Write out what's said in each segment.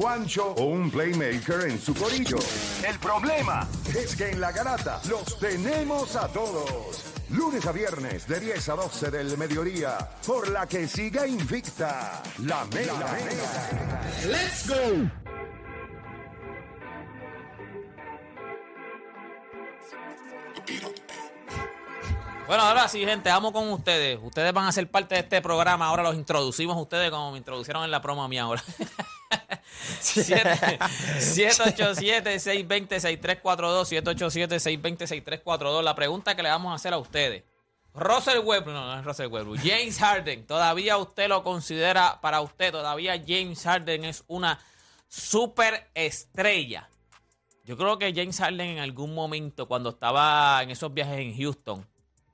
Juancho o un playmaker en su corillo. El problema es que en la garata los tenemos a todos. Lunes a viernes de 10 a 12 del mediodía, por la que siga invicta la Mega. ¡Let's go! Bueno, ahora sí, gente, vamos con ustedes. Ustedes van a ser parte de este programa. Ahora los introducimos a ustedes como me introducieron en la promo a mí ahora. 787-620-6342, 787-620-6342. La pregunta que le vamos a hacer a ustedes. Russell Westbrook, no, no es Russell Westbrook, James Harden, ¿todavía usted lo considera para usted? ¿Todavía James Harden es una superestrella? Yo creo que James Harden en algún momento, cuando estaba en esos viajes en Houston,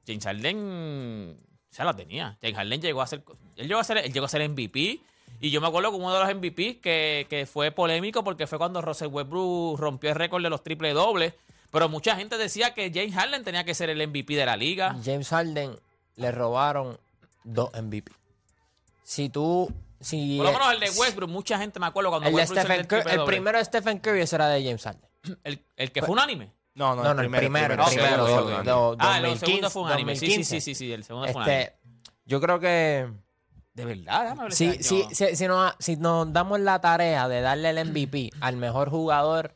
James Harden se la tenía. James Harden llegó a ser, él llegó a ser, él llegó a ser MVP. Y yo me acuerdo que uno de los MVP que, que fue polémico porque fue cuando Russell Westbrook rompió el récord de los triple dobles. Pero mucha gente decía que James Harden tenía que ser el MVP de la liga. James Harden le robaron dos MVP. Si tú. Si, Por lo menos el de Westbrook, mucha gente me acuerdo cuando el, Westbrook Stephen el el primero de Stephen Curry ese era de James Harden. El, el que fue unánime. No, no, No, no, el primero, el primero. Ah, el 2015, segundo fue unánime. Sí, sí, 2015. sí, sí, sí, el segundo fue unánime. Este, yo creo que De verdad, ver si, este nos, si nos damos la tarea de darle el MVP al mejor jugador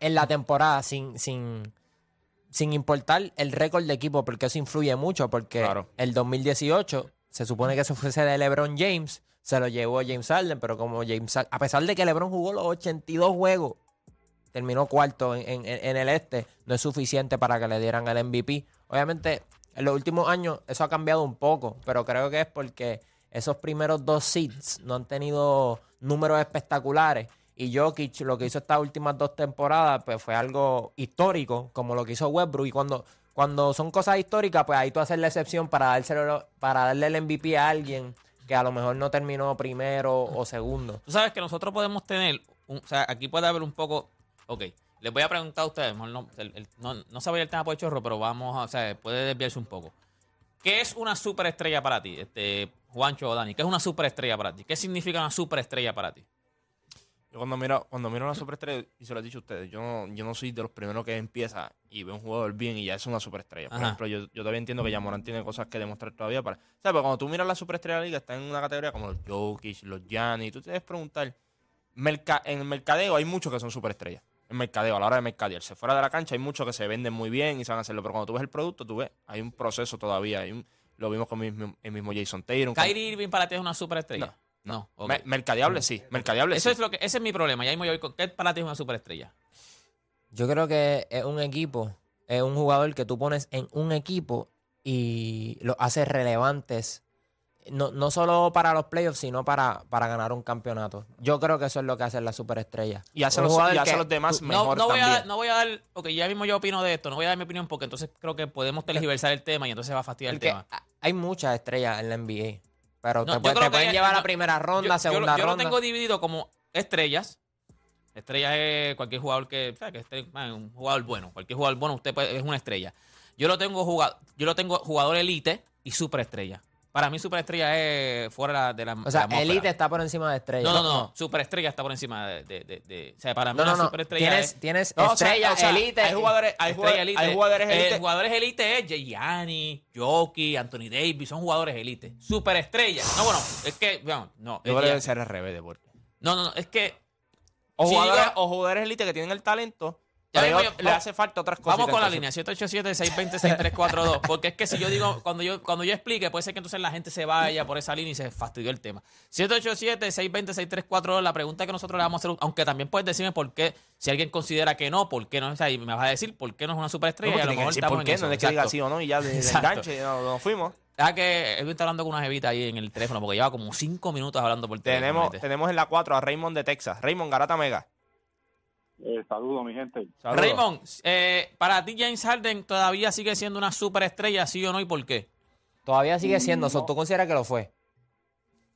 en la temporada sin, sin, sin importar el récord de equipo, porque eso influye mucho, porque Claro. el 2018 se supone que eso fuese de LeBron James, se lo llevó James Harden, pero como James a pesar de que LeBron jugó los 82 juegos, terminó cuarto en, en- en el este, no es suficiente para que le dieran el MVP. Obviamente, en los últimos años eso ha cambiado un poco, pero creo que es porque esos primeros dos seeds no han tenido números espectaculares. Y Jokic lo que hizo estas últimas dos temporadas pues fue algo histórico, como lo que hizo Westbrook. Y cuando, cuando son cosas históricas, pues ahí tú haces la excepción para, para darle el MVP a alguien que a lo mejor no terminó primero o segundo. Tú sabes que nosotros podemos tener, un- o sea, aquí puede haber un poco, ok, les voy a preguntar a ustedes, mejor no, el- el- no, no vaya el tema por chorro, pero vamos, a, o sea, puede desviarse un poco. ¿Qué es una superestrella para ti, este Juancho o Dani? ¿Qué es una superestrella para ti? ¿Qué significa una superestrella para ti? Yo cuando miro, cuando miro una superestrella, y se lo he dicho a ustedes, yo no, yo no soy de los primeros que empieza y ve un jugador bien y ya es una superestrella. Por Ajá. ejemplo, yo, yo todavía entiendo que Yamorán tiene cosas que demostrar todavía para. ¿Sabes? Pero cuando tú miras la superestrella de la liga, está en una categoría como los Jokic, los Gianni, tú te debes preguntar. merca- en el mercadeo hay muchos que son superestrellas. En mercadeo, a la hora de mercadearse. Fuera de la cancha hay muchos que se venden muy bien y saben hacerlo. Pero cuando tú ves el producto, tú ves, hay un proceso todavía. Hay un- lo vimos con el mismo, el mismo Jason Taylor. con- ¿Kyrie Irving para ti es una superestrella? No. ok. Me- mercadeable, sí. Mercadeable, Eso sí. es lo que, ese es mi problema. Ya mismo yo voy con- ¿Qué para ti es una superestrella? Yo creo que es un equipo, es un jugador que tú pones en un equipo y lo haces relevantes. No, no solo para los playoffs, sino para, para ganar un campeonato. Yo creo que eso es lo que hacen las superestrellas. Y hace los, jugador y hace los demás tú- No, mejor no voy, a, no voy a dar, ok, ya mismo yo opino de esto, no voy a dar mi opinión porque entonces creo que podemos tergiversar el tema y entonces va a fastidiar el tema. hay muchas estrellas en la NBA. Pero No, te, yo puede- te pueden hay- llevar a la primera ronda, yo, yo segunda lo- yo lo ronda. tengo dividido como estrellas. Estrellas es cualquier jugador que, o sea, que esté, man, un jugador bueno. Cualquier jugador bueno, usted puede- es una estrella. Yo lo tengo jugado, yo lo tengo jugador elite y superestrella. Para mí superestrella es fuera de la o sea, la. Elite está por encima de estrella. No, no, no, superestrella está por encima de, de, de- de- o sea, para mí No, una no, no. superestrella Tienes, es tienes No, estrella, o sea, elite. hay jugadores, hay Estrella jugadores, elite. hay jugadores Eh, elite. jugadores elite es Gianni, Jokic, Anthony Davis, son jugadores elite. Superestrella. No, bueno, es que, no, no, Yo es creo que debe ser al revés, deporte. no, no, no, es que O, jugadores, digo- o jugadores elite que tienen el talento, Ya yo- le vamos- hace falta otras cosas. vamos con la línea 787-620-6342. Porque es que si yo digo, cuando yo, cuando yo explique, puede ser que entonces la gente se vaya por esa línea y se fastidió el tema. 787-620-6342, la pregunta que nosotros le vamos a hacer, aunque también puedes decirme por qué, si alguien considera que no, por qué no, o sea, y me vas a decir por qué no es una superestrella. y a lo mejor estamos ¿Por qué? No es que diga sí o no y ya de, de enganche no, nos fuimos. Deja que Edwin está hablando con una jevita ahí en el teléfono porque lleva como cinco minutos hablando por teléfono. Tenemos, tenemos en la 4 a Raymond de Texas. Raymond Garata Mega. Eh, saludos, mi gente. Saludos. Raymond, eh, para ti James Harden todavía sigue siendo una superestrella, sí o no, y por qué? Todavía sigue siendo. No. ¿Tú consideras que lo fue?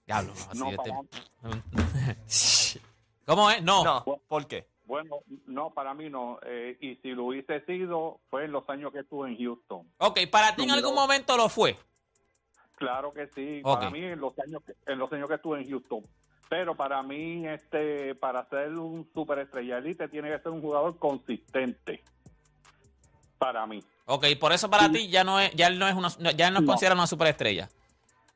Diablo, No, así este- ¿Cómo es? No. No, ¿por qué? Bueno, no, para mí no. Eh, y si lo hubiese sido, fue en los años que estuve en Houston. Ok, para ti en algún momento lo fue. Claro que sí. Para mí, en los años que, en los años que estuve en Houston. Pero para mí, este, para ser un superestrella elite, tiene que ser un jugador consistente. Para mí. Ok, por eso para ti ya no es, ya él no es una, ya él no es No. considerado una superestrella.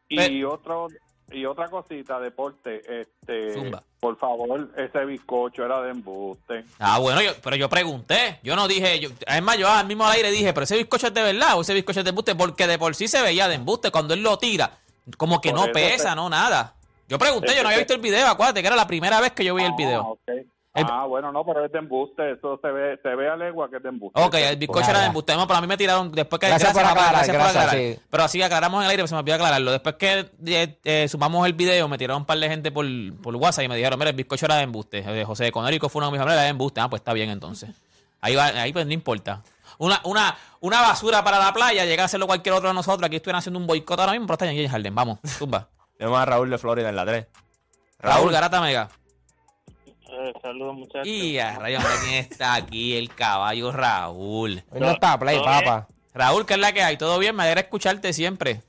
Y otro y otra cosita, deporte, este, Zumba. por favor, ese bizcocho era de embuste. Ah, bueno, yo, pero yo pregunté. Yo no dije. Yo, es más, yo al mismo al aire dije, pero ese bizcocho es de verdad o ese bizcocho es de embuste, porque de por sí se veía de embuste. Cuando él lo tira, como que Por no pesa, te- no nada. Yo pregunté, yo no había Ese- visto el video, acuérdate que era la primera vez que yo vi el Ah, video. El- Ah, bueno, no, pero es de embuste, eso se ve, se ve a legua que es de embuste. Ok, el bizcocho era de embuste. No, pero a mí me tiraron después que. Gracias por papá, aclarar, gracias por gracias, aclarar. sí. Pero así aclaramos en el aire, pero se me olvidó aclararlo. Después que eh, eh, sumamos el video, me tiraron un par de gente por, por WhatsApp y me dijeron, mira, el bizcocho era de embuste. Eh, José Conérico fue uno de mis amigos, era de embuste. Ah, pues está bien entonces. Ahí va, ahí pues no importa. Una, una, una basura para la playa, llega a hacerlo cualquier otro de nosotros. Aquí estuvieran haciendo un boicot ahora mismo, pero está en James Harden. Vamos, tumba. Tenemos a Raúl de Florida en la 3. Raúl Garata Mega. Eh, saludos, muchachos. Y a rayos, ¿quién está aquí? El caballo Raúl. Hoy no está play, ¿Todo papá. Raúl, ¿qué es la que hay? ¿Todo bien? Me alegra escucharte siempre.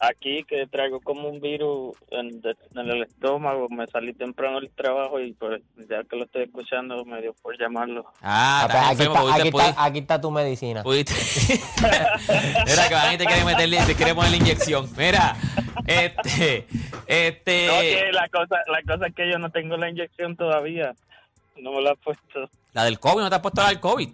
Aquí que traigo como un virus en, de- en el estómago. Me salí temprano del trabajo y pues ya que lo estoy escuchando me dio por llamarlo. Ah, Ah, pues aquí, enfermo, está, pudiste- aquí, pudiste- está, aquí está tu medicina. pudiste- Mira que van y te quieren meterle, te quieren poner la inyección. Mira, este, No, este, que la cosa, la cosa es que yo no tengo la inyección todavía. No me la he puesto. la del COVID, ¿no te has puesto la del COVID?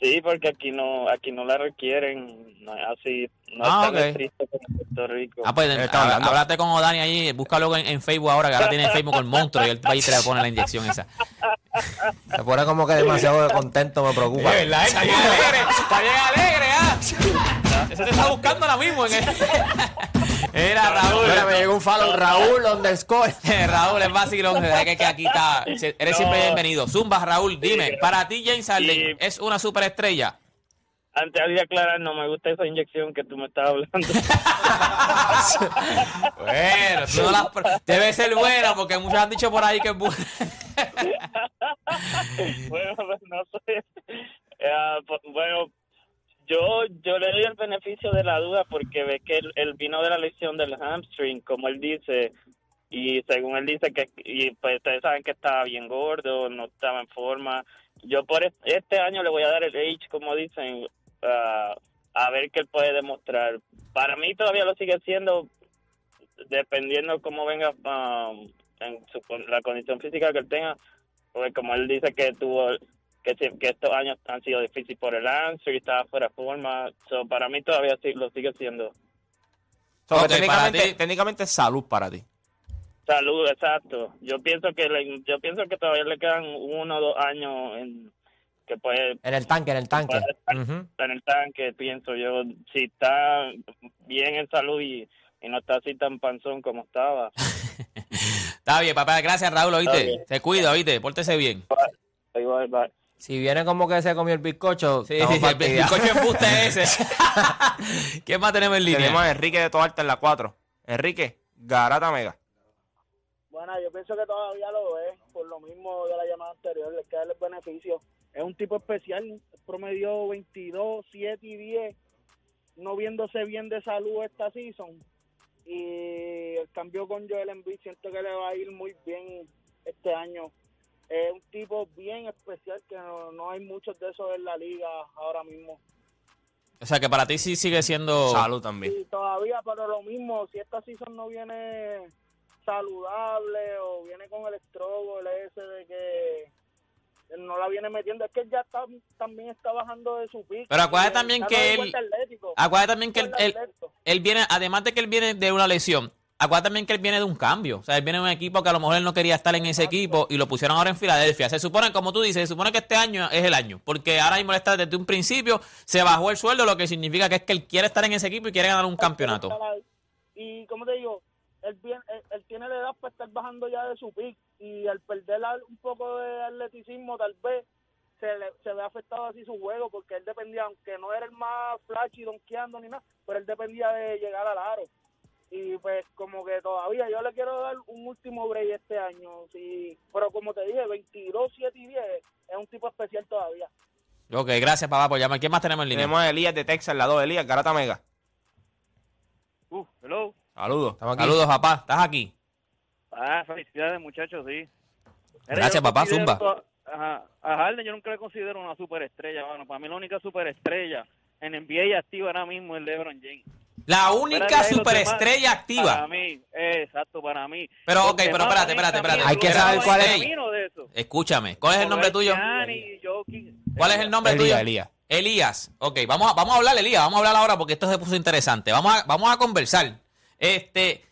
Sí, porque aquí no, aquí no la requieren. No es así, no Ah, es tan estricto como en Puerto Rico. Ah, pues Él está hab- hablando. háblate con Odani ahí, búscalo en, en Facebook ahora, que ahora tiene Facebook con Monstruo y él va y te le pone la inyección esa. Se pone como que demasiado contento, me preocupa. Está bien alegre, está bien alegre, ¿ah? Ese te está buscando ahora mismo en el... Era Raúl. Mira, me llegó un follow, Raúl underscore. Raúl, es vacilón, es que, que aquí está. Eres siempre bienvenido. Zumba, Raúl, dime, Sí. para ti James Harden Sí. es una superestrella. Antes de aclarar, no me gusta esa inyección que tú me estás hablando. Bueno, tú no la- debe ser buena porque muchos han dicho por ahí que es buena. bueno, pues, no sé. Ah, pues, bueno, yo yo le doy el beneficio de la duda porque ve que él, él vino de la lesión del hamstring, como él dice, y según él dice que, y pues ustedes saben que estaba bien gordo, no estaba en forma. Yo por es- este año le voy a dar el age, como dicen, ah, a ver qué él puede demostrar. Para mí todavía lo sigue siendo, dependiendo cómo venga ah, en su, la condición física que él tenga, porque como él dice que tuvo que, si- que estos años han sido difíciles por el answer y estaba fuera de forma, so, para mí todavía sí, lo sigue siendo. So, técnicamente, para ti- técnicamente es salud para ti. Salud, exacto. Yo pienso que le- yo pienso que todavía le quedan uno o dos años en que puede En el tanque, en el tanque. puede en el tanque, pienso yo. Si está bien en salud y, y no está así tan panzón como estaba. Está bien, papá, gracias Raúl, oíste. Te cuida, oíste, pórtese bien. Ahí va. Si viene como que se comió el bizcocho, Sí, estamos sí, el bizcocho embuste ese. ¿Quién más tenemos en línea? Tenemos a Enrique de Toalta en la 4. Enrique, Garata Mega. Bueno, yo pienso que todavía lo es, por lo mismo de la llamada anterior, le queda el beneficio. Es un tipo especial, promedio 22, 7 y 10, no viéndose bien de salud esta season. Y el cambio con Joel Embiid siento que le va a ir muy bien este año. Es un tipo bien especial que no, no hay muchos de esos en la liga ahora mismo. O sea, que para ti sí sigue siendo... Salud también. Y todavía, pero lo mismo, si esta season no viene saludable o viene con el estrobo, el ese de que él no la viene metiendo, es que él ya está, también está bajando de su pico. Pero acuérdate Y también que él- Acuérdate también que él, él- atlético. él viene, además de que él viene de una lesión, acuérdate también que él viene de un cambio. O sea, él viene de un equipo que a lo mejor él no quería estar en ese equipo y lo pusieron ahora en Filadelfia. Se supone, como tú dices, se supone que este año es el año. Porque ahora mismo está desde un principio, se bajó el sueldo, lo que significa que es que él quiere estar en ese equipo y quiere ganar un campeonato. Y como te digo, él, bien, él, él tiene la edad para estar bajando ya de su pick y al perder un poco de atleticismo tal vez se, le, se ve afectado así su juego porque él dependía, aunque no era el más flashy donkeando ni nada, pero él dependía de llegar al aro. Y pues como que todavía yo le quiero dar un último break este año, sí, pero como te dije, 22, 7 y 10 es un tipo especial todavía. Ok, gracias, papá, por llamar. ¿Quién más tenemos en línea? Tenemos a Elías de Texas la 2. Elías, Garata Mega. Uh, hello. Saludos. Saludos, papá. ¿Estás aquí? Ah, felicidades, muchachos, sí. Gracias, papá, zumba. A, ajá, a Harden yo nunca le considero una superestrella. Bueno, para mí la única superestrella en NBA activa ahora mismo es LeBron James. La única superestrella activa. Para mí, eh, exacto, para mí. Pero, ok, pero espérate, espérate, espérate. Hay que saber cuál es. Escúchame, ¿cuál es el nombre tuyo? ¿Cuál es el nombre tuyo? Elías, Elías. Elías. Ok, vamos a, vamos a hablar, Elías. Vamos a hablar ahora porque esto se puso interesante. Vamos a, vamos a conversar. Este,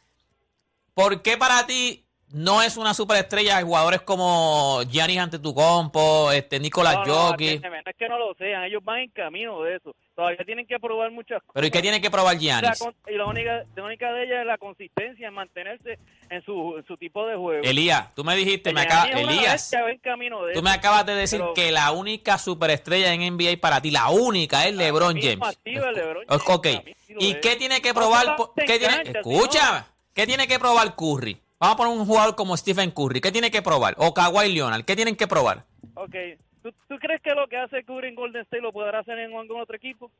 ¿por qué para ti no es una superestrella de jugadores como Giannis Antetokounmpo, este, Nicolás No, no, Jokic? no es que no lo sean, ellos van en camino de eso. Todavía tienen que probar muchas cosas. Pero ¿y qué tiene que probar La Giannis? con- y la única, la única de ellas es la consistencia en mantenerse en su, en su tipo de juego. Elías, tú me dijiste, me acaba, Elías, en camino de tú eso. me acabas de decir Pero- que la única superestrella en NBA para ti, la única es LeBron James. activa LeBron James, ok. ¿Y qué tiene que probar? ¿Qué tiene, escucha, ¿qué tiene que probar Curry? Vamos a poner un jugador como Stephen Curry. ¿Qué tiene que probar? O Kawhi Leonard. ¿Qué tienen que probar? Ok. ¿Tú, tú crees que lo que hace Curry en Golden State lo podrá hacer en algún otro equipo?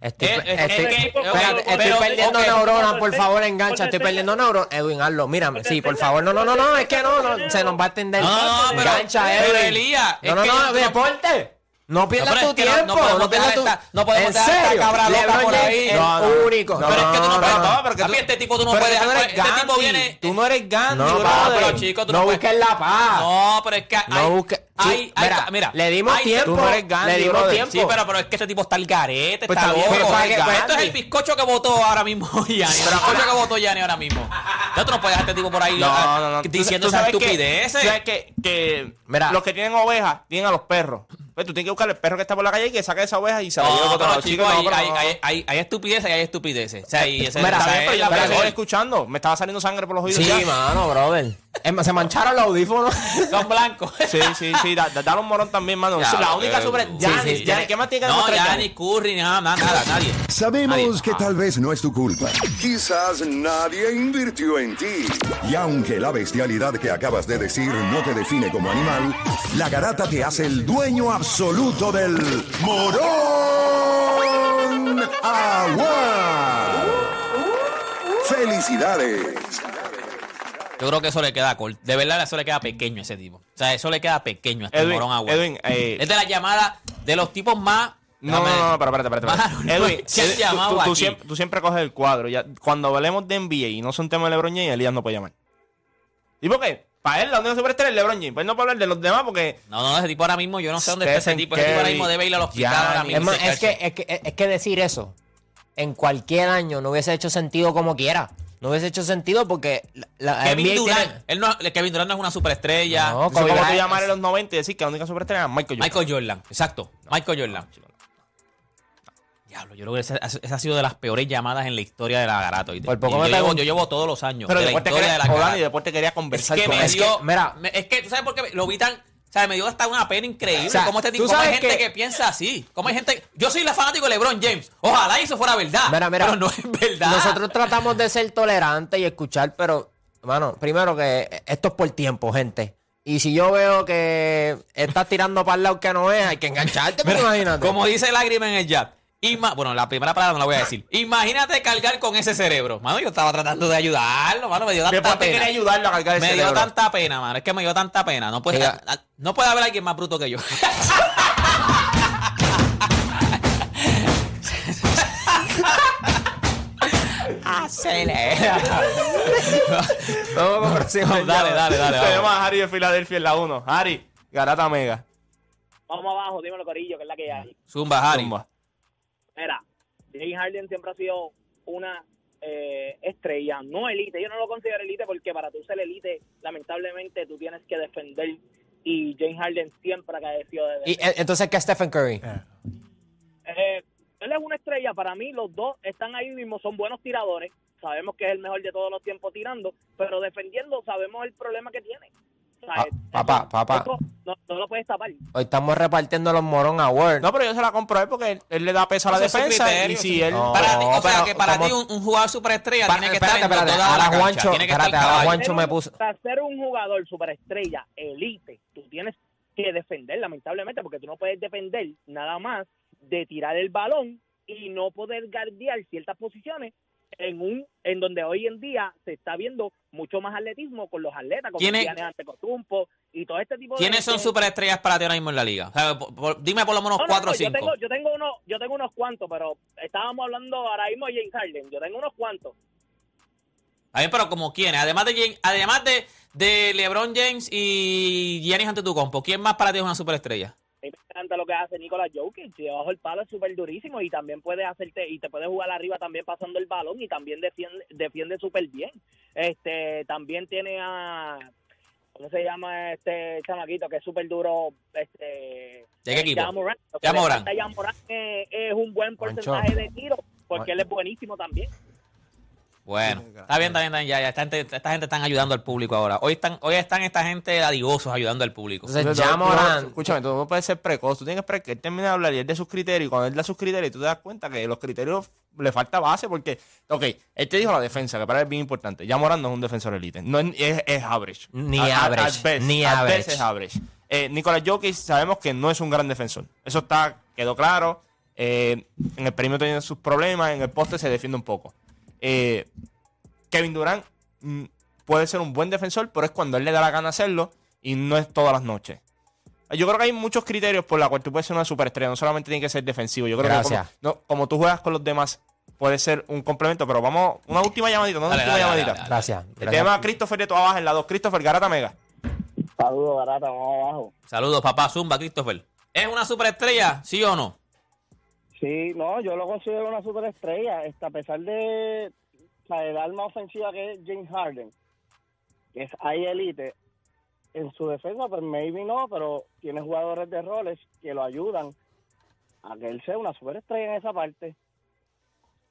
Estoy, estoy- espérate, pero- estoy pero- perdiendo neuronas, por favor, engancha. Estoy perdiendo neuronas. Edwin, hazlo. Mírame, sí, por favor. No, no, no, no, es que no, se nos va a extender. No, no, no, pero- Engancha, pero, Edwin. No, no, no, deporte. No pierdas tu que no- tiempo. no podemos No pierdas dejar no podemos ¿En dejar cabra loca por ahí. es único. pero es que tú no, puedes- no. no, pero que tú- este tipo tú no puedes que Este tipo viene... Tú no eres Gandhi, No, pero chico, tú no busques la paz. No, pero es que hay... No busques. hay- hay- mira, mira, le dimos hay- tiempo. Tú no eres Gandhi, le dimos brother. tiempo. Sí, pero, pero es que este tipo está al garete, Pues está está bien, loco. pero Pues que- esto es que- el bizcocho que votó ahora mismo Yanni. El bizcocho que votó Yanni ahora mismo. Ya tú no puedes dejar a este tipo por ahí No, ah, no, no. Diciendo esas que- estupideces. sabes que, que Mira. los que tienen ovejas tienen a los perros. Pues tú tienes que buscar el perro que está por la calle y que saque esa oveja y se la lleve No, a Chicos, hay, no, hay, no. hay, hay, hay estupideces y hay estupideces. O sea, y ese, Mira, bien, pero yo la me estoy escuchando. Me estaba saliendo sangre por los oídos. Sí, ya. mano, brother. Se mancharon los audífonos. Son blancos. Sí, sí, sí. Da, da- dale un morón también, mano. Ya, la única eh, sobre. sí, sí, ¿qué más tiene que No, demostrar ni Curry, ni nada, nada, nada, nadie. Sabemos Nadie. que tal vez no es tu culpa. Quizás nadie invirtió en ti. Y aunque la bestialidad que acabas de decir no te define como animal, la garata te hace el dueño absoluto del morón agua. ¡Felicidades! Yo creo que eso le queda corto. De verdad, eso le queda pequeño a ese tipo. O sea, eso le queda pequeño a este Edwin, morón agua. Edwin, eh, es de la llamada de los tipos más. No, no, no, no, pero espérate, espérate. Edwin, ¿qué has Edwin, llamado tú, tú aquí? siempre, tú siempre coges el cuadro. Ya, cuando hablemos de NBA y no son temas de LeBron James, Elías no puede llamar. ¿Y por qué? Para él, la única superestrella es LeBron James. Pues no puede hablar de los demás porque. No, no, ese tipo ahora mismo, yo no sé dónde está ese tipo. Ese tipo ahora mismo debe ir al hospital ahora mismo. Es, más, es, que, es, que, es que decir eso en cualquier año no hubiese hecho sentido como quiera. No hubiese hecho sentido porque la, la Kevin NBA Durant, tiene- él no, Kevin Durant no es una superestrella. No, es como tú llamar en los 90 y decir que la única superestrella era Michael Jordan. Michael Jordan, exacto. Michael Jordan. Diablo, yo creo que esa, esa ha sido de las peores llamadas en la historia de la Garato. Por poco yo, me llevo, yo llevo todos los años Pero de la de quería, la y después te quería Es conversar que con me dio, mira. me- es que tú sabes por qué lo vi tan, o sea, me dio hasta una pena increíble. O sea, como este tipo, tú como hay gente que- que... piensa así. Como hay gente, yo soy la fanático de LeBron James. Ojalá eso fuera verdad. Mira, mira, pero no es verdad. Nosotros tratamos de ser tolerantes y escuchar, pero, mano, primero que esto es por tiempo, gente. Y si yo veo que estás tirando para el lado que no es, hay que engancharte, pero imagínate. Como dice Lágrima en el chat. Ima- bueno, la primera palabra no la voy a decir. Imagínate cargar con ese cerebro. Mano, yo estaba tratando de ayudarlo, mano. Me dio tanta te pena. quería ayudarlo a cargar el Me dio cerebro. tanta pena, mano. Es que me dio tanta pena. No puede, no puede haber alguien más bruto que yo. Acelera. Vamos con dale, dale, dale, dale. Tenemos vamos. a Harry de Filadelfia en la 1. Harry, Garata Mega. Vamos abajo, dímelo, Corillo, que es la que hay. Zumba, Harry. Zumba. Mira, James Harden siempre ha sido una eh, estrella, no elite. Yo no lo considero elite porque para tú ser elite, lamentablemente tú tienes que defender. Y James Harden siempre ha carecido de Y eh, entonces, ¿qué es Stephen Curry? Eh, él es una estrella, para mí los dos están ahí mismo, son buenos tiradores, sabemos que es el mejor de todos los tiempos tirando, pero defendiendo sabemos el problema que tiene. O sea, Ah, esto- papá, papá. esto Hoy estamos repartiendo los Morón Awards. No, pero yo se la compro a él porque él, él le da peso a la defensa. criterio, y si sí. él. No, Para ti, o sea, que para ti un, un jugador superestrella Pa- tiene que espérate, estar en espérate, toda la ahora. Juancho- tiene que estar espérate, ahora caballo. Juancho me puso- Para ser un jugador superestrella, elite, tú tienes que defender, lamentablemente, porque tú no puedes defender nada más de tirar el balón y no poder guardiar ciertas posiciones en un en donde hoy en día se está viendo mucho más atletismo con los atletas como ¿Quién es- Giannis Antetokounmpo y todo este tipo de ¿Quiénes son superestrellas para ti ahora mismo en la liga? O sea, por- por- dime por lo menos No, no, cuatro o no, yo cinco. tengo, yo tengo unos, yo tengo unos cuantos, pero estábamos hablando ahora mismo de James Harden. Yo tengo unos cuantos. A ver, pero como quiénes, además de además de, de LeBron James y Giannis Antetokounmpo, ¿quién más para ti es una superestrella? Encanta lo que hace Nicolás Jokic. Debajo el palo es súper durísimo y también puede hacerte y te puede jugar arriba también pasando el balón y también defiende defiende súper bien. Este también tiene a ¿cómo se llama este chamaquito que es súper duro? Este ¿De qué equipo? Ja Morant. Lo que Ja le Morant. falta a Ja Morant es, es un buen porcentaje de tiro porque él es buenísimo también. Bueno, está bien, está bien, está bien, ya, ya, esta gente, esta gente están ayudando al público ahora. Hoy están, hoy están esta gente dadivosos ayudando al público. Entonces, ya tú- Morant. Escúchame, tú no puedes ser precoz. Tú tienes que esperar que él termine de hablar y él de sus criterios. Y cuando él da sus criterios, tú te das cuenta que los criterios le falta base porque, ok, él te dijo la defensa, que para él es bien importante. Ya Morán no es un defensor elite. No es, es, es average. Ni A- average, best, ni at average. best es average. Eh, Nicolás Jokic sabemos que no es un gran defensor. Eso está, quedó claro. Eh, en el perímetro tiene sus problemas, en el poste se defiende un poco. Eh, Kevin Durant mm, puede ser un buen defensor, pero es cuando él le da la gana hacerlo y no es todas las noches. Yo creo que hay muchos criterios por los cuales tú puedes ser una superestrella. No solamente tiene que ser defensivo. Yo creo Gracias. que como, no, como tú juegas con los demás, puede ser un complemento. Pero vamos, una última llamadita, no una Dale, última dale, dale, llamadita. dale, Gracias. El gracias. tema Christopher de tu abajo en la 2. Christopher Garata Mega. Saludos, barata, vamos abajo. Saludos, papá Zumba, Christopher. ¿Es una superestrella, sí o no? Sí, no, yo lo considero una superestrella, a pesar de, sea, el arma ofensiva que es James Harden, que es ahí elite, en su defensa, pues maybe no, pero tiene jugadores de roles que lo ayudan a que él sea una superestrella en esa parte.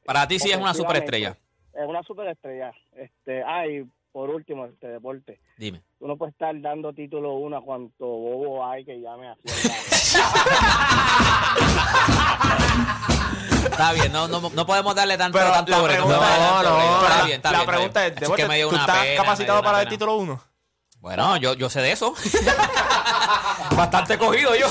Para ti sí es una superestrella. Es una superestrella. Este, ah, y por último, este deporte. Dime. Uno puede estar dando título uno a cuanto bobo hay que llame así. Está bien, no, no, no podemos darle tanto, Pero tanto la break, pregunta tanto no, break. no, está bien, está la bien, está pregunta bien. es, Así que me dio ¿tú una estás pena, me capacitado una para el pena. título 1? Bueno, yo, yo sé de eso. Bastante cogido yo.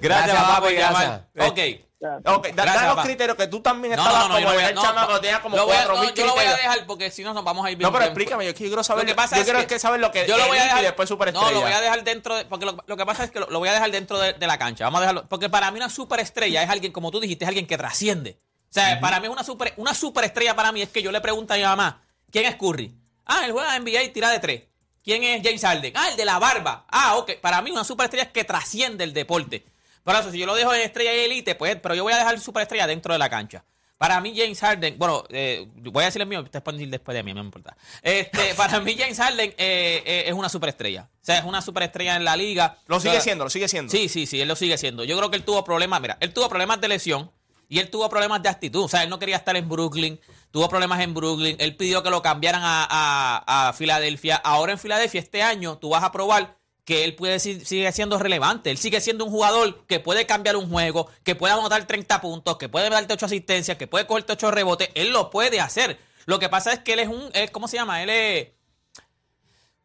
Gracias, por papi, llamar. gracias. Ok. Ok, da, los criterios que tú también No, estabas no, no, yo como lo voy a, el no, chamaco, tenías como lo voy a- 4000 no, yo lo voy a dejar porque si no nos vamos a ir bien. No, pero bien- explícame, yo quiero saber. Lo que pasa yo es quiero que- que saber lo que yo lo voy a dejar, y después superestrella. No, lo voy a dejar dentro de, porque lo, lo que pasa es que lo, lo voy a dejar dentro de, de la cancha. Vamos a dejarlo, porque para mí una superestrella es alguien, como tú dijiste, es alguien que trasciende. O sea, para mí es una super, una superestrella para mí es que yo le pregunto a mi mamá, ¿quién es Curry? Ah, él juega NBA y tira de tres. ¿Quién es James Harden? Ah, el de la barba. Ah, ok. Para mí una superestrella es que trasciende el deporte. Por eso, si yo lo dejo en estrella y elite, pues, pero yo voy a dejar superestrella dentro de la cancha. Para mí, James Harden, bueno, eh, voy a decir el mío, ustedes pueden decir después de mí, no me importa. Este, para mí, James Harden eh, eh, es una superestrella. O sea, es una superestrella en la liga. Lo O sigue sea, siendo, lo sigue siendo. Sí, sí, sí, él lo sigue siendo. Yo creo que él tuvo problemas, mira, él tuvo problemas de lesión y él tuvo problemas de actitud. O sea, él no quería estar en Brooklyn, tuvo problemas en Brooklyn, él pidió que lo cambiaran a, a- a Filadelfia. Ahora en Filadelfia este año tú vas a probar que él puede si- sigue siendo relevante. Él sigue siendo un jugador que puede cambiar un juego, que puede anotar 30 puntos, que puede darte 8 asistencias, que puede cogerte 8 rebotes. Él lo puede hacer. Lo que pasa es que él es un, él, ¿cómo se llama? Él es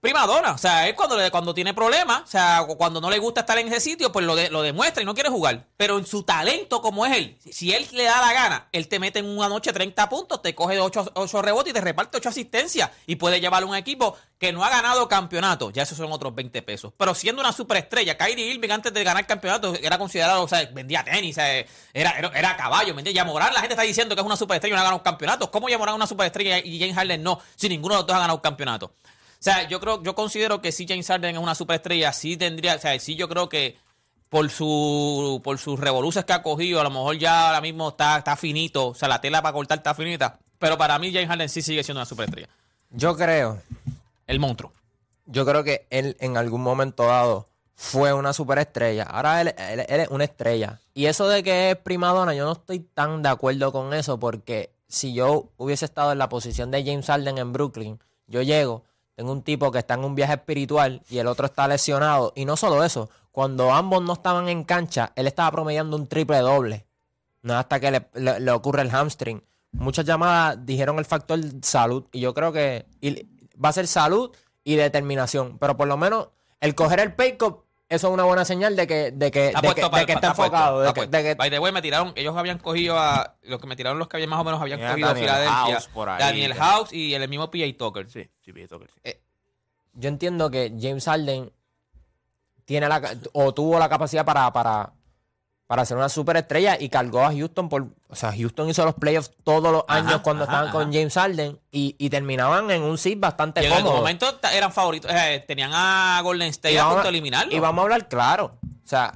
primadona. O sea, él cuando, cuando tiene problemas, o sea, cu- cuando no le gusta estar en ese sitio, pues lo, lo demuestra y no quiere jugar. Pero en su talento como es él, si él le da la gana, él te mete en una noche 30 puntos, te coge 8, rebotes y te reparte 8 asistencias y puede llevar un equipo que no ha ganado campeonato. Ya esos son otros 20 pesos. Pero siendo una superestrella, Kyrie Irving antes de ganar campeonato era considerado, o sea, vendía tenis, era, era, caballo, ¿me entiendes? Yamorán, la gente está diciendo que es una superestrella y no ha ganado campeonato. ¿Cómo Yamorán es una superestrella y James Harden no? Si ninguno de los dos ha ganado un campeonato. O sea, yo creo, yo considero que si James Harden es una superestrella, sí tendría, o sea, sí yo creo que por su por sus revoluciones que ha cogido, a lo mejor ya ahora mismo está, está finito, o sea, la tela para cortar está finita, pero para mí James Harden sí sigue siendo una superestrella. Yo creo, El monstruo. yo creo que él en algún momento dado fue una superestrella. Ahora él, él- él es una estrella. Y eso de que es primadona, yo no estoy tan de acuerdo con eso porque si yo hubiese estado en la posición de James Harden en Brooklyn, yo llego, tengo un tipo que está en un viaje espiritual y el otro está lesionado. Y no solo eso, cuando ambos no estaban en cancha, él estaba promediando un triple doble. No hasta que le, le- le ocurre el hamstring. Muchas llamadas dijeron el factor salud. Y yo creo que y va a ser salud y determinación. Pero por lo menos el coger el pay cut eso es una buena señal de que, de que, Está de puesto que, para- de que está enfocado. de está que- puesto. de que- By the way, me tiraron, ellos habían cogido a, los que me tiraron los que habían más o menos habían cogido a Daniel Filadelfia. House por ahí. Daniel House y el mismo PJ Tucker. Sí, sí, Pito Tucker, sí. yo entiendo que James Harden tiene la, o tuvo la capacidad para, para, para ser una superestrella y cargó a Houston por. O sea, Houston hizo los playoffs todos los Ajá, años cuando ajá, estaban con. James Harden y, y terminaban en un seed bastante Y en algún cómodo. momento eran favoritos. eh, tenían a Golden State Y a punto de eliminarlo. Y vamos a hablar claro. O sea,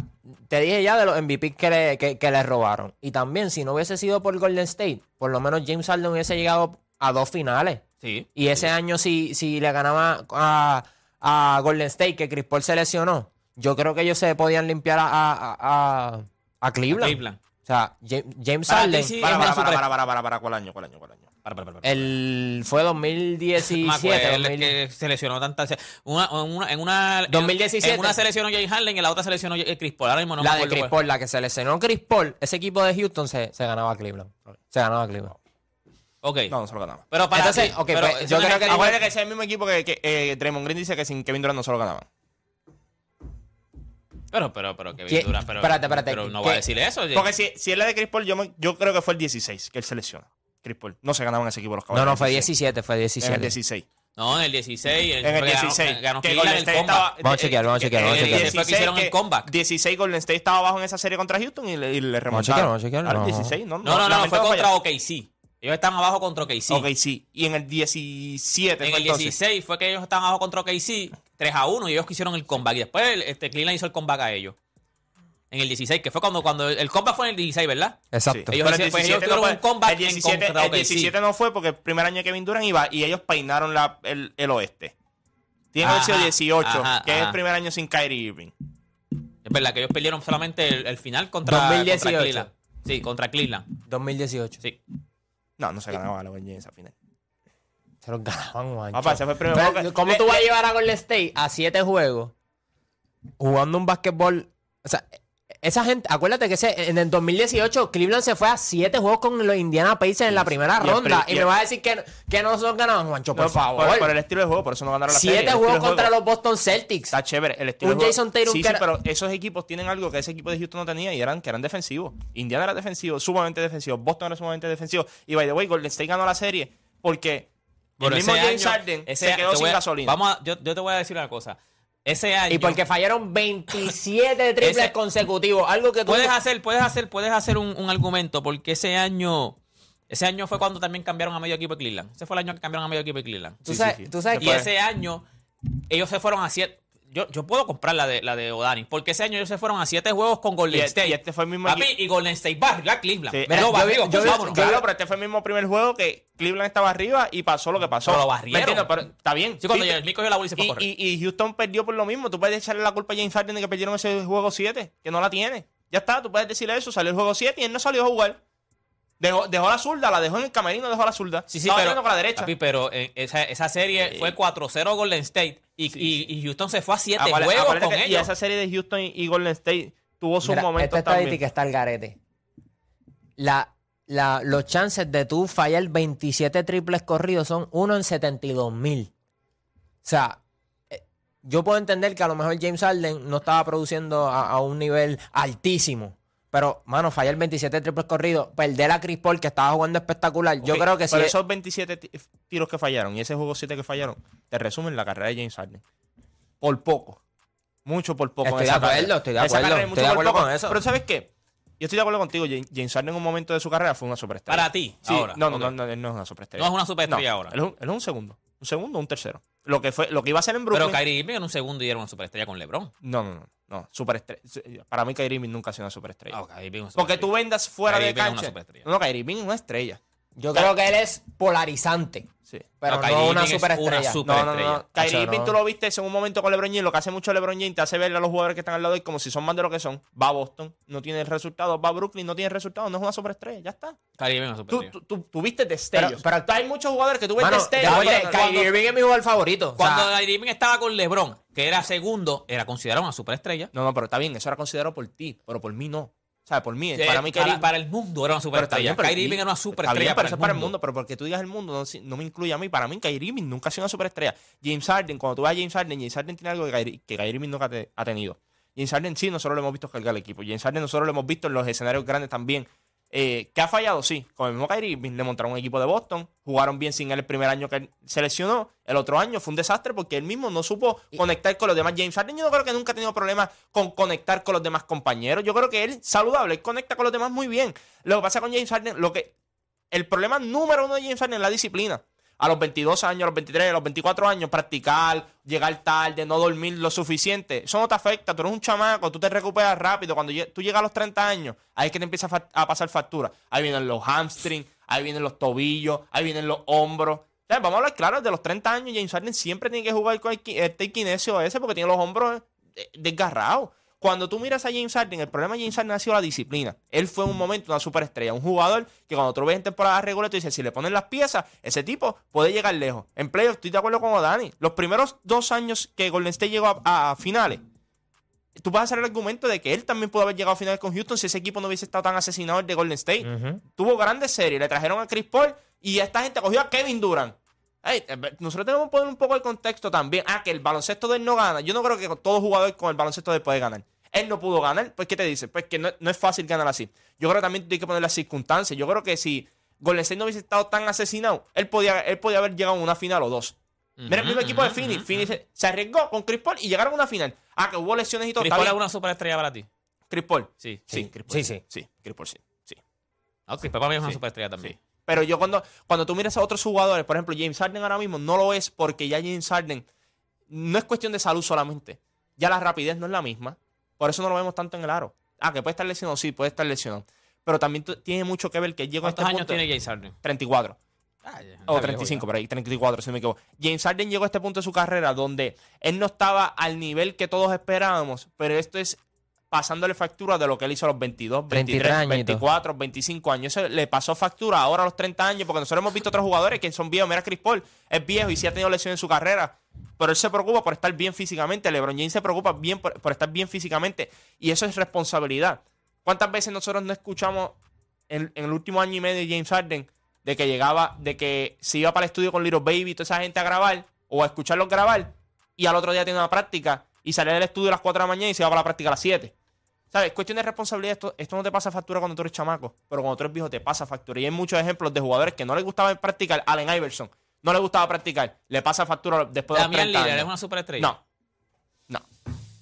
te dije ya de los MVP que le, que, que le robaron. Y también, si no hubiese sido por Golden State, por lo menos James Harden hubiese llegado a dos finales. Sí. Y ese año, si, si le ganaba a, a Golden State, que Chris Paul se lesionó, yo creo que ellos se podían limpiar a, a, a- a Cleveland. Cleveland. O sea, Ja- James Harden, sí. Para, para, para, para, para, para, para, ¿cuál año? ¿Cuál año? ¿Cuál año? Para, para, para, para. el, fue 2017. Me acuerdo 2000. que se lesionó tantas una, una, en una 2017. en una se lesionó Jay Harden y en la otra se lesionó eh, Chris Paul. Ahora mismo no la me de Chris. Paul, la que se lesionó Chris Paul, ese equipo de Houston se, se ganaba a Cleveland. Se ganaba a Cleveland. Ok. No, no se lo ganaba. Pero para Entonces, ti, pero pues, eso yo no creo que- Acuérdate que es el mismo equipo que, que eh, Draymond Green dice que sin Kevin Durant no se lo ganaban. Pero, pero, pero, Kevin. Durant, pero, Espérate, espérate, pero no ¿qué? va a decir eso. Porque si, si es la de Chris Paul, yo, me- yo creo que fue el 16 que él se lesiona. Chris Paul. No se ganaban ese equipo los No, caballos. no, fue 17, fue En 17. el 16. No, en el 16. En el porque ganó- 16. Ganó, que Golden State estaba. Vamos a chequear, vamos a chequear, vamos a en el chequear. 16 fue que hicieron el comeback. 16 Golden State estaba abajo en esa serie contra Houston y le, y le Vamos a chequear, remontaron. vamos a chequear, Al no. 16, no, No, no, no, fue no contra. OKC. Ellos están abajo contra OKC. Ok, sí. Y en el 17 En fue el entonces. 16 fue que ellos estaban abajo contra OKC, 3 a 1, y ellos hicieron el comeback. Y después el- este, Cleveland hizo el comeback a ellos. En el 16, que fue cuando, cuando el comeback fue en el 16, ¿verdad? Exacto. Ellos Pero hicieron- pues, ellos tuvieron fue. un comeback el en 17, contra el OKC. 17 no fue porque el primer año de Kevin Durant iba y ellos peinaron la, el, el oeste. Tiene que haber sido Ajá, 18, ajá, que es el primer año sin Kyrie Irving. Es verdad que ellos perdieron solamente el, el final contra, 2018. contra Cleveland. Sí, contra Cleveland. 2018. Sí. No, no se ganaba LeBron James esa final. Se los ganaban, guancho. Papá, ese fue el primer Pero, juego que- ¿Cómo tú vas a le- llevar a Golden State a siete juegos jugando un básquetbol? O sea, esa gente, acuérdate que ese, en el 2018 Cleveland se fue a siete juegos con los Indiana Pacers en la primera y ronda. y y me vas a decir que, que no se ganaban, Juancho, por No, favor. Por, por el estilo de juego, por eso no ganaron la serie. siete juegos contra juego. los Boston Celtics. Está chévere. El estilo Un de juego- Jason Tatum Sí, que sí, era- pero esos equipos tienen algo que ese equipo de Houston no tenía y eran que eran defensivos. Indiana era defensivo, sumamente defensivo. Boston era sumamente defensivo. Y by the way, Golden State ganó la serie porque el mismo James año- Harden ese se quedó sin a- gasolina. Vamos a- yo, yo te voy a decir una cosa. Ese año. Y porque fallaron 27 triples Ese- consecutivos. Algo que tú. puedes hacer, puedes hacer, puedes hacer un, un argumento, porque ese año. Ese año fue cuando también cambiaron a medio equipo de Cleveland. Ese fue el año que cambiaron a medio equipo de Cleveland. tú sí, sabes, sí, sí. tú sabes Y ese año, ellos se fueron a siete. Yo, yo puedo comprar la de la de O'Dani, porque ese año ellos se fueron a siete juegos con Golden Y este- State. y este fue el mismo Papi, equipo- y Golden State barrió a Cleveland. Sí. Mira, lo yo yo pues. Claro, pero este fue el mismo primer juego que Cleveland estaba arriba y pasó lo que pasó. Pero lo barrieron. ¿Me entiendes? Pero está bien. Sí, cuando Sí, el cogió la bola y se fue a y, correr. y- y Houston perdió por lo mismo. Tú puedes echarle la culpa a James Harden de que perdieron ese juego 7, que no la tiene. Ya está, tú puedes decirle eso. Salió el juego 7 y él no salió a jugar. Dejó, dejó la zurda, la dejó en el camerino, dejó la zurda. Sí, sí, Estaba pero, con la derecha. papi, pero eh, esa, esa serie fue 4-0 Golden State y, y- y Houston se fue a 7 Acuérdate- juegos con que- Y ellos. esa serie de Houston y, y Golden State tuvo sus Mira, momentos esta también. estadística está al garete. La, la, los chances de tú fallar 27 triples corridos son 1 en 72 mil. O sea, eh, yo puedo entender que a lo mejor James Harden no estaba produciendo a, a un nivel altísimo. Pero, mano, fallar 27 triples corridos, perder a Chris Paul, que estaba jugando espectacular. Yo creo que sí. Pero esos 27 ti- tiros que fallaron y ese juego 7 que fallaron, te resumen la carrera de James Harden. Por poco. Mucho por poco. Estoy en esa de acuerdo, carrera. estoy de Esa acuerdo, carrera es estoy mucho de por acuerdo poco. con eso. Pero ¿sabes qué? Yo estoy de acuerdo contigo. James Harden en un momento de su carrera fue una superestrella. Para ti, Sí, ahora. no, no, no, no, él no es una superestrella. No es una superestrella No, ahora. Él es, un, él es un segundo. Un segundo o un tercero. Lo que, fue, lo que iba a ser en Brooklyn. Pero Kyrie Irving en un segundo y era una superestrella con LeBron. No, no, no. No superestrella. Para mí, Kyrie Irving nunca ha sido una superestrella. Ah, Kyrie Irving es una Porque tú vendas fuera Kyrie de Irving es una superestrella. No, no, Kyrie Irving es una estrella. Yo creo que él es polarizante, Sí. pero No, no, una es una superestrella. super- No, no, no. Superestrella. Kyrie Irving no. tú lo viste en un momento con LeBron James. Lo que hace mucho LeBron James te hace ver a los jugadores que están al lado de él como si son más de lo que son. Va a Boston, no tiene resultados. Va a Brooklyn, no tiene resultados. No es una superestrella. Ya está. Kyrie Irving es una Tú, superestrella. tú, tú, tú viste destellos. Pero- pero- hay muchos jugadores que tú ves Mano, destellos. oye, Kyrie cuando- Irving es mi jugador favorito. O sea, Cuando Kyrie Irving estaba con LeBron, que era segundo, era considerado una superestrella. No, no, pero está bien. Eso era considerado por ti, pero por mí no. O sea, por mí. Para mí, para, Kyrie- para el mundo era una superestrella. Kyrie. Irving era una superestrella. bien, pero para eso el para el mundo. Pero porque tú digas el mundo, no, no me incluye a mí. Para mí, Kyrie Irving nunca ha sido una superestrella. James Harden, cuando tú vas a James Harden, James Harden tiene algo que Kyrie, que Kyrie Irving nunca te- ha tenido. James Harden sí, nosotros lo hemos visto cargar el equipo. James Harden nosotros lo hemos visto en los escenarios grandes también. Eh, que ha fallado, sí. Con el mismo Kyrie le montaron un equipo de Boston. Jugaron bien sin él el primer año que él se lesionó. El otro año fue un desastre porque él mismo no supo conectar con los demás. James Harden yo no creo que nunca ha tenido problemas con conectar con los demás compañeros. Yo creo que él, saludable, él conecta con los demás muy bien. Lo que pasa con James Harden, lo que... El problema número uno de James Harden es la disciplina a los 22 años, a los 23, a los 24 años, practicar, llegar tarde, no dormir lo suficiente. Eso no te afecta, tú eres un chamaco, tú te recuperas rápido. Cuando tú llegas a los 30 años, ahí es que te empieza a, pasar factura. Ahí vienen los hamstrings, ahí vienen los tobillos, ahí vienen los hombros. Vamos a hablar claro, de los 30 años, James Harden siempre tiene que jugar con este kinesio ese porque tiene los hombros eh, desgarrados. Cuando tú miras a James Harden, el problema de James Harden ha sido la disciplina. Él fue en un momento una superestrella, un jugador que cuando tú lo ves en temporada regular, tú dices, si le ponen las piezas, ese tipo puede llegar lejos. En playoffs, estoy de acuerdo con Odani. Los primeros dos años que Golden State llegó a, a finales, tú vas a hacer el argumento de que él también pudo haber llegado a finales con Houston si ese equipo no hubiese estado tan asesinado el de Golden State. Tuvo grandes series, le trajeron a Chris Paul y esta gente cogió a Kevin Durant. Eh, nosotros tenemos que poner un poco el contexto también. Ah, que el baloncesto de él no gana. Yo no creo que todo jugador con el baloncesto de él puede ganar. Él no pudo ganar. Pues, ¿qué te dice? Pues que no, no es fácil ganar así. Yo creo que también tienes que poner las circunstancias. Yo creo que si Golden State no hubiese estado tan asesinado, él podía, él podía haber llegado a una final o dos. Mira, el mismo equipo de Phoenix. Phoenix se- se arriesgó con Chris Paul y llegaron a una final. Ah, que hubo lesiones y todo. Chris Paul es una superestrella para ti. Chris Paul. Sí. Sí, Sí. Chris Paul. Sí, sí. Sí, Chris Paul sí. sí. No, Chris Paul para mí es una Sí, superestrella también. Sí. Pero yo cuando, cuando tú miras a otros jugadores, por ejemplo, James Harden ahora mismo no lo es porque ya James Harden no es cuestión de salud solamente. Ya la rapidez no es la misma. Por eso no lo vemos tanto en el aro. Ah, que puede estar lesionado, sí, puede estar lesionado. Pero también tiene mucho que ver que llegó a este ¿Cuántos años punto. tiene James Harden? 34. Ah, ya, O está 35, viejo por ahí, 34, si no me equivoco. James Harden llegó a este punto de su carrera donde él no estaba al nivel que todos esperábamos, pero esto es pasándole factura de lo que él hizo a los 22, 33 23, añitos. 24, 25 años. Eso le pasó factura ahora a los 30 años, porque nosotros hemos visto otros jugadores que son viejos. Mira, Chris Paul es viejo y sí ha tenido lesiones en su carrera, pero él se preocupa por estar bien físicamente. LeBron James se preocupa bien por, por estar bien físicamente y eso es responsabilidad. ¿Cuántas veces nosotros no escuchamos en, en el último año y medio de James Harden de que llegaba, de que se iba para el estudio con Little Baby y toda esa gente a grabar o a escucharlos grabar y al otro día tenía una práctica y salía del estudio a las 4 de la mañana y se iba para la práctica a las 7? ¿Sabes? Cuestión de responsabilidad. Esto, esto no te pasa factura cuando tú eres chamaco, pero cuando tú eres viejo te pasa factura. Y hay muchos ejemplos de jugadores que no les gustaba practicar. Allen Iverson no le gustaba practicar. Le pasa factura después de los Damian 30 Lillard es una superestrella. No. No.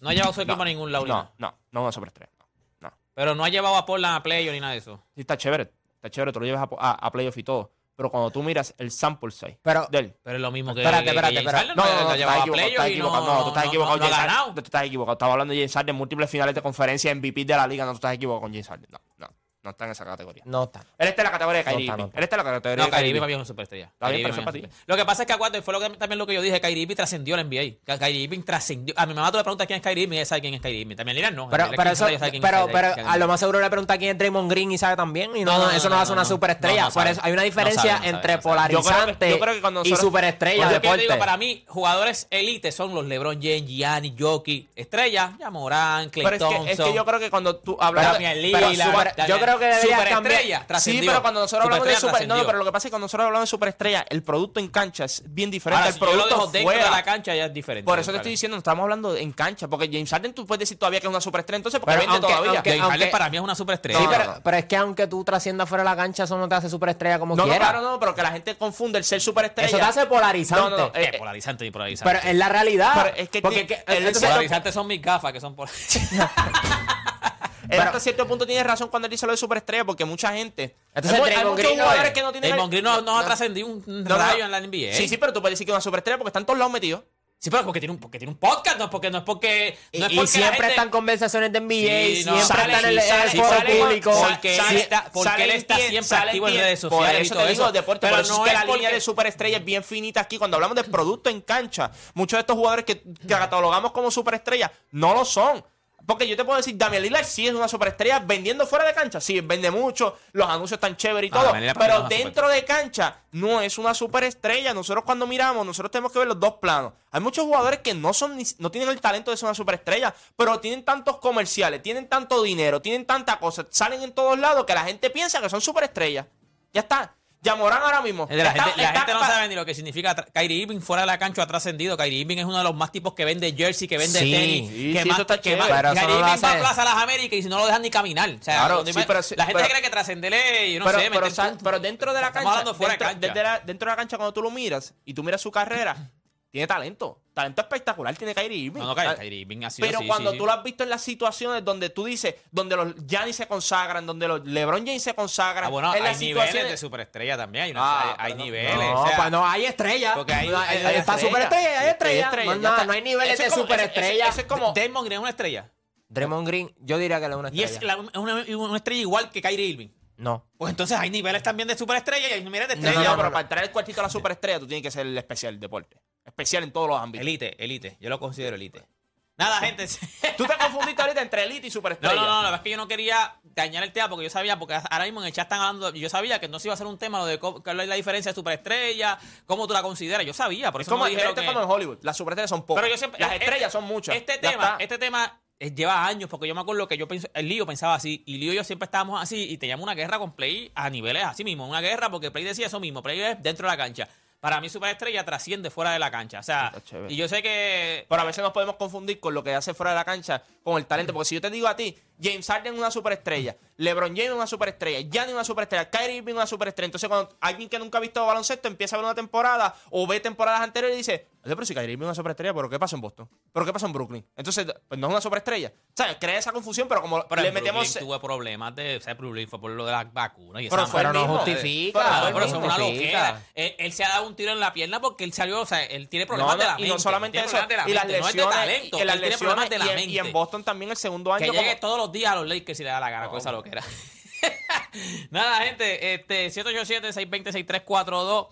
No ha llevado su equipo No. a ningún lado. No, nada. no. No una superestrella. No. no. Pero no ha llevado a Portland a playoff ni nada de eso. Sí, está chévere. Está chévere. Tú lo llevas a, a, a playoff y todo. Pero cuando tú miras el sample size Pero, de él. Pero es lo mismo que. Espérate, espérate, espérate. No, no, no, llevado estás equivocado, no-. No, tú estás no- equivocado. no. Tú estás equivocado. Estaba hablando de James Harden, múltiples finales de conferencia, MVP de la liga. No, tú estás equivocado con James Harden. No, no. No está en esa categoría. no está. Él está en la categoría de No Kyrie está, no está. Él está en la categoría No, de Kyrie Kyrie Irving para mí Irving. es una superestrella. Kyrie pero para ti. Lo que pasa es que acuérdate, fue lo que, también lo que yo dije, Kyrie Irving trascendió la NBA. Kyrie Irving trascendió. A mi mamá tú le preguntas quién es Kyrie Irving y ella sabe quién es Kyrie Irving. También Lillard no. Pero, pero eso, sabe, pero, pero Irving. a lo más seguro le pregunta quién es Draymond Green y sabe también. Y no, No, no, eso no, no, hace no, una no. superestrella. No, no sabe, Por eso hay una no diferencia no entre no polarizante y superestrella deporte. digo, para mí, jugadores élite son los LeBron James, Gianni, Jokic, estrellas, ya Morán, Clay Pero es que, es que yo creo que cuando tú hablas Pero- pero yo creo que deberías superestrella, cambiar-. Sí, pero cuando nosotros hablamos de Superestrella super, no, pero lo que pasa es que cuando nosotros hablamos de superestrella, el producto en cancha es bien diferente Ahora, al si producto dejo dentro fuera. de la cancha ya es diferente. Por eso te estoy diciendo, estamos hablando en cancha, porque James Harden tú puedes decir todavía que es una superestrella, entonces porque Pero aunque- todavía. aunque- James Harden para mí es una superestrella. Sí, No, pero, no, no. pero es que aunque tú trasciendas fuera de la cancha, eso no te hace superestrella como no, no, quiera. claro, no, pero que la gente confunde el ser superestrella. Eso te hace polarizante. No, no, no, eh, ¿Qué? Polarizante y polarizante. Pero es la realidad. Pero es que Porque que- el- entonces- Polarizantes son mis gafas, que son por... Él hasta cierto punto tiene razón cuando él dice lo de superestrella, porque mucha gente. Entonces, hay, muchos jugadores es. que no tienen. Draymond Green no, no ha trascendido un rayo en la NBA. Sí, sí, pero tú puedes decir que es una superestrella porque están todos lados metidos. Sí, pero porque tiene un, porque tiene un podcast, no es porque no es porque. Y, No es y porque la siempre gente- están conversaciones de NBA, Sí, no, siempre sale, están en el, en sale, foro sale, público. porque Sale- él está, porque él está siempre activo en redes Por sociales y eso te digo, eso. deporte, pero por no es que la línea de superestrella es bien finita aquí. Cuando hablamos de producto en cancha, muchos de estos jugadores que, que catalogamos como superestrellas no lo son. Porque yo te puedo decir, Damian Lillard sí es una superestrella vendiendo fuera de cancha. Sí, vende mucho, los anuncios están chéveres y Ah, todo. Pero dentro de cancha no es una superestrella. Nosotros cuando miramos, nosotros tenemos que ver los dos planos. Hay muchos jugadores que no son no tienen el talento de ser una superestrella, pero tienen tantos comerciales, tienen tanto dinero, tienen tanta cosa, salen en todos lados que la gente piensa que son superestrellas. Ya está. Yamorán ahora mismo. La, está- gente, la está gente no sabe ni lo que significa. Kyrie Irving fuera de la cancha ha trascendido. Kyrie Irving es uno de los más tipos que vende jersey, que vende Sí, tenis. sí, que sí, más, eso está que chévere. más- Kyrie Irving va a Plaza Las Américas y si no lo dejan ni caminar. O sea, Claro, donde sí, me- pero sí, la gente pero- cree que trascenderle, yo no pero, sé, pero, pero dentro de la cancha, de dentro, cancha. desde la- dentro de la cancha, cuando tú lo miras y tú miras su carrera, tiene talento. Talento espectacular tiene Kyrie Irving. No, no, Kyrie, Irving ha sido Pero sí, cuando sí, tú sí. lo has visto en las situaciones donde tú dices, donde los Giannis se consagran, donde los LeBron James se consagran, Ah, bueno, en hay las niveles situaciones de superestrella también. Hay, una- Ah, hay- no- niveles. No, o sea, pues no, hay estrellas. porque hay- No, hay- hay está estrella. superestrella, hay estrella. Nada, está. no hay niveles Eso de es como- superestrella. eso- eso es como- Draymond Green es una estrella. Draymond Green, yo diría que es una Y estrella. es la- una, una estrella igual que Kyrie Irving. No. Pues entonces hay niveles también de superestrella y hay niveles de No, estrella. no, pero para entrar el cuartito a la superestrella, tú tienes que ser el especial deporte. Especial en todos los ámbitos. Elite, elite. Yo lo considero elite. Nada, gente. Tú te confundiste ahorita entre elite y No, superestrella. no, no, la verdad es que yo no quería dañar el tema porque yo sabía, porque ahora mismo en el chat están hablando, yo sabía que no se iba a hacer un tema lo de cuál es la diferencia de superestrella, cómo tú la consideras, yo sabía, por Es eso como, no que- como en Hollywood. Las superestrellas son pocas. Pero yo siempre, Las este- estrellas son muchas. Este tema, está. este tema eh, lleva años, porque yo me acuerdo que yo pensé, el Lío pensaba así, y Lío y yo siempre estábamos así, y teníamos una guerra con Play a niveles así mismo, una guerra porque Play decía eso mismo, Play es dentro de la cancha. Para mí superestrella trasciende fuera de la cancha, o sea, y yo sé que Pero a veces nos podemos confundir con lo que hace fuera de la cancha con el talento. Porque si yo te digo a ti, James Harden es una superestrella, LeBron James es una superestrella, Giannis es una superestrella, Kyrie Irving es una superestrella. Entonces, cuando alguien que nunca ha visto baloncesto empieza a ver una temporada o ve temporadas anteriores y dice, pero si Kyrie Irving es una superestrella, ¿pero qué pasa en Boston? ¿Pero qué pasa en Brooklyn? Entonces, pues no es una superestrella. ¿Sabes? Crea esa confusión, pero como pero le en metemos... Brooklyn tuvo problemas de, o sea, Brooklyn fue por lo de las vacunas y Pero. Pero no justifica. Pero pero eso es una loquera. Él, él se ha dado un tiro en la pierna porque él salió, o sea, él tiene problemas No, de la y mente. no solamente eso, y la las lesiones, no es de talento, y tiene lesiones, problemas de la y en- mente. y en Boston también el segundo año que como- todos los días a los Lakers si le da la gana con esa loquera. Nada, gente, este 787-620-6342.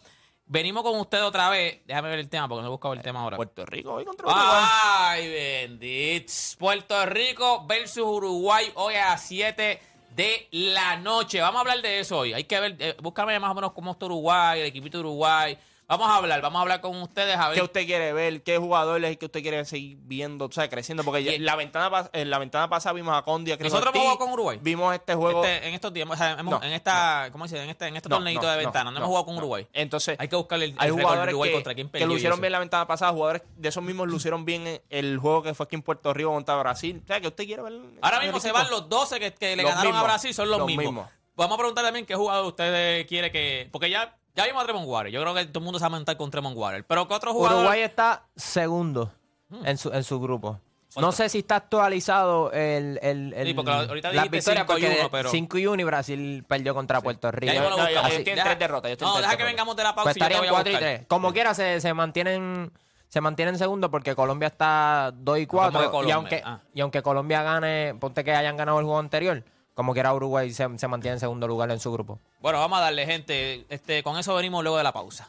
Venimos con usted otra vez. Déjame ver el tema porque no he buscado el tema ahora. Puerto Rico hoy contra Uruguay. Ay, bendito. Puerto Rico versus Uruguay hoy a las 7 de la noche. Vamos a hablar de eso hoy. Hay que ver, eh, búscame más o menos cómo está Uruguay, el equipito de Uruguay. Vamos a hablar, vamos a hablar con ustedes a ver. ¿Qué usted quiere ver? ¿Qué jugadores que usted quiere seguir viendo? O sea, creciendo. Porque Y- la ventana en la ventana pasada vimos a Condi, a Chris Nosotros jugado con Uruguay. Vimos este juego. Este- en estos días, o sea, hemos- No, en esta, ¿cómo se dice? En este, en este No, torneito de ventana, no, hemos jugado con. Uruguay. Entonces, Hay que buscarle el, hay el de jugadores Uruguay que, contra quién que eso. bien la ventana pasada. Jugadores de esos mismos lo hicieron bien en el juego que fue aquí en Puerto Rico contra Brasil. O sea, que usted quiere ver. Ahora en mismo se van los 12 que, que le Los ganaron a Brasil, son los, los mismos. mismos. Vamos a preguntar también qué jugador ustedes quiere que. Porque ya, ya vimos a Tremont Water. Yo creo que todo el mundo se va a montar con Tremont Water. Pero ¿qué otro jugador? Uruguay está segundo en su, en su grupo. No sé si está actualizado el, el, el- Sí, porque ahorita las victorias, 5 y porque 1, pero- 5 y 1 y Brasil perdió contra Puerto Rico. Ya yo No, buscamos. ellos Así- tienen deja- tres derrotas. ellos tienen No, deja que derrotas. vengamos de la pausa Pues y yo estarían voy a 4 y buscar. 3. Como quiera, se, se mantienen se mantienen segundo porque Colombia está 2 y ¿Cómo que 4. Colombia? Y aunque, Ah. y aunque Colombia gane, ponte que hayan ganado el juego anterior, como quiera Uruguay se, se mantiene en segundo lugar en su grupo. Bueno, vamos a darle, gente. Este, con eso venimos luego de la pausa.